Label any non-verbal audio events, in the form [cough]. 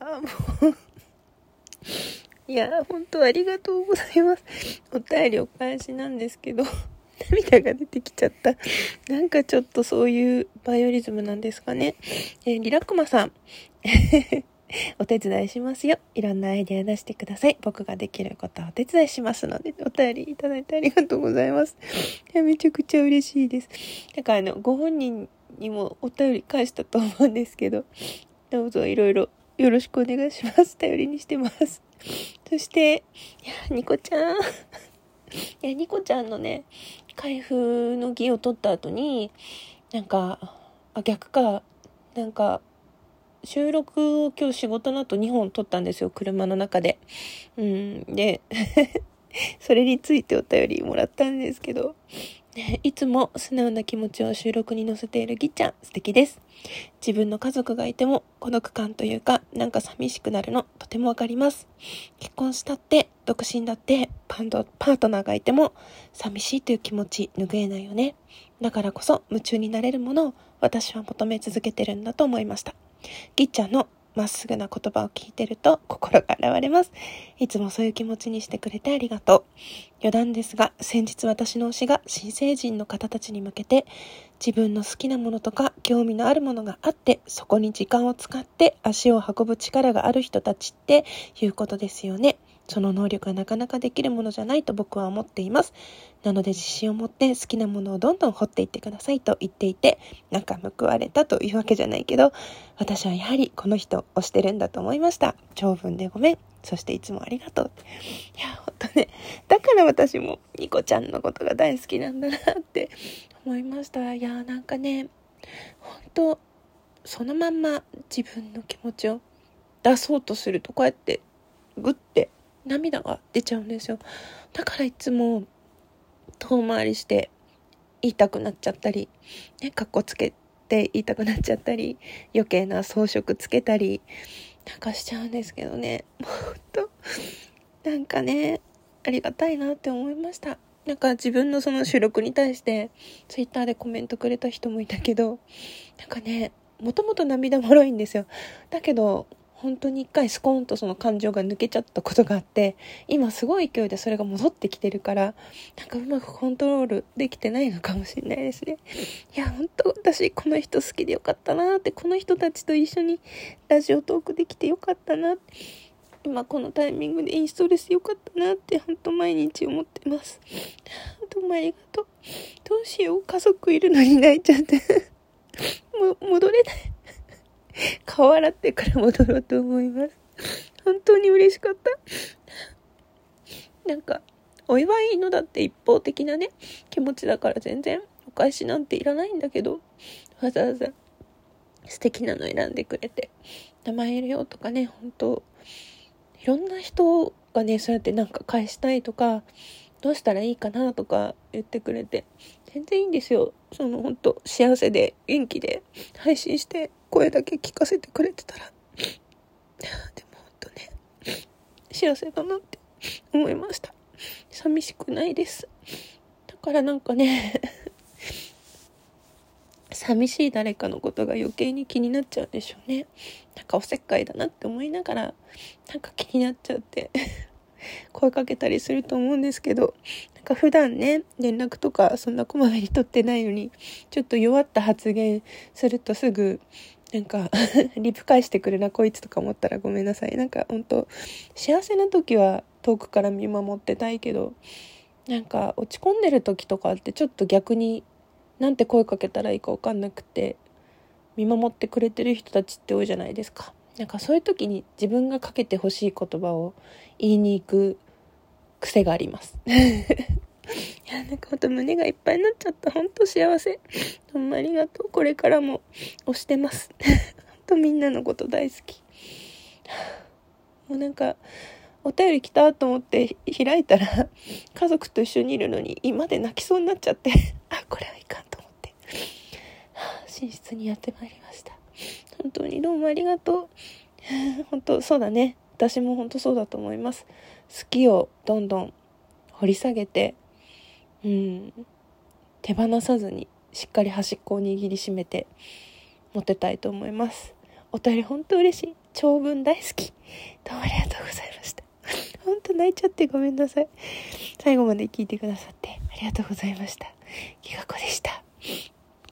もう [laughs] いや、本当ありがとうございます。お便りお返しなんですけど、涙が出てきちゃった。なんかちょっとそういうバイオリズムなんですかね。えー、リラックマさん。[laughs] お手伝いしますよ。いろんなアイデア出してください。僕ができることをお手伝いしますので、お便りいただいてありがとうございます。いや、めちゃくちゃ嬉しいです。だからあの、ご本人にもお便り返したと思うんですけど、どうぞいろいろよろしくお願いします。頼りにしてます。[laughs] そして、いや、ニコちゃん。[laughs] いや、ニコちゃんのね、開封の儀を取った後に、なんか、あ、逆か、なんか、収録を今日仕事の後2本撮ったんですよ、車の中で。うん、で、[laughs] それについてお便りもらったんですけど、[laughs] いつも素直な気持ちを収録に載せているぎっちゃん、素敵です。自分の家族がいても孤独感というか、なんか寂しくなるの、とてもわかります。結婚したって、独身だってパンド、パートナーがいても、寂しいという気持ち拭えないよね。だからこそ夢中になれるものを私は求め続けてるんだと思いました。ぎっちゃんのまっすぐな言葉を聞いてると心が洗われます。いつもそういう気持ちにしてくれてありがとう。余談ですが、先日私の推しが新成人の方たちに向けて、自分の好きなものとか興味のあるものがあって、そこに時間を使って足を運ぶ力がある人たちっていうことですよね。その能力がなかなかできるものじゃないと僕は思っています。なので自信を持って好きなものをどんどん掘っていってくださいと言っていて、なんか報われたというわけじゃないけど、私はやはりこの人をしてるんだと思いました。長文でごめん。そしていつもありがとう。いや、ほんとね、だから私もニコちゃんのことが大好きなんだなって思いました。いや、なんかね、ほんと、そのまんま自分の気持ちを出そうとするとこうやってグッて涙が出ちゃうんですよ。だからいつも遠回りして言いたくなっちゃったりねかっこつけて言いたくなっちゃったり余計な装飾つけたりなんかしちゃうんですけどね。もっとなんかねありがたいなって思いました。なんか自分のその収録に対してツイッターでコメントくれた人もいたけどなんかねもともと涙もろいんですよ。だけど本当に一回スコーンとその感情が抜けちゃったことがあって今すごい勢いでそれが戻ってきてるからなんかうまくコントロールできてないのかもしれないですね。いや本当私この人好きでよかったなってこの人たちと一緒にラジオトークできてよかったな今このタイミングでインストレスよかったなって本当毎日思ってます。どうもありがとう。どうしよう。家族いるのに泣いちゃって。も戻れない。顔洗ってから戻ろうと思います。本当に嬉しかった。なんか、お祝いのだって一方的なね、気持ちだから全然お返しなんていらないんだけど、わざわざ素敵なの選んでくれて、名前入れようとかね、本当いろんな人がね、そうやってなんか返したいとか、どうしたらいいかなとか言ってくれて、全然いいんですよ。その本当幸せで元気で配信して声だけ聞かせてくれてたら。でも本当ね、幸せだなって思いました。寂しくないです。だからなんかね寂しい誰かのことが余計に気になっちゃうんでしょうね。なんかおせっかいだなって思いながら、なんか気になっちゃって声かけたりすると思うんですけど、なんか普段ね、連絡とかそんなこまめに取ってないのに、ちょっと弱った発言するとすぐ、なんか [laughs] リプ返してくるなこいつとか思ったらごめんなさい。なんか本当幸せな時は遠くから見守ってたいけどなんか落ち込んでる時とかってちょっと逆になんて声かけたらいいか分かんなくて見守ってくれてる人たちって多いじゃないですか。なんかそういう時に自分がかけてほしい言葉を言いに行く癖があります。[laughs] いや、なんかほんと胸がいっぱいになっちゃった。ほんと幸せ。どうもありがとう。これからも押してます。ほんとみんなのこと大好き。もうなんか、お便り来たと思って開いたら、家族と一緒にいるのに、今で泣きそうになっちゃって、あ、これはいかんと思って、寝室にやってまいりました。本当にどうもありがとう。本当、そうだね。私も本当そうだと思います。好きをどんどん掘り下げて、うん、手放さずにしっかり端っこを握りしめて持てたいと思います。お便り本当嬉しい。長文大好き。どうもありがとうございました。[laughs] 本当泣いちゃってごめんなさい。最後まで聞いてくださってありがとうございました。きがこでした。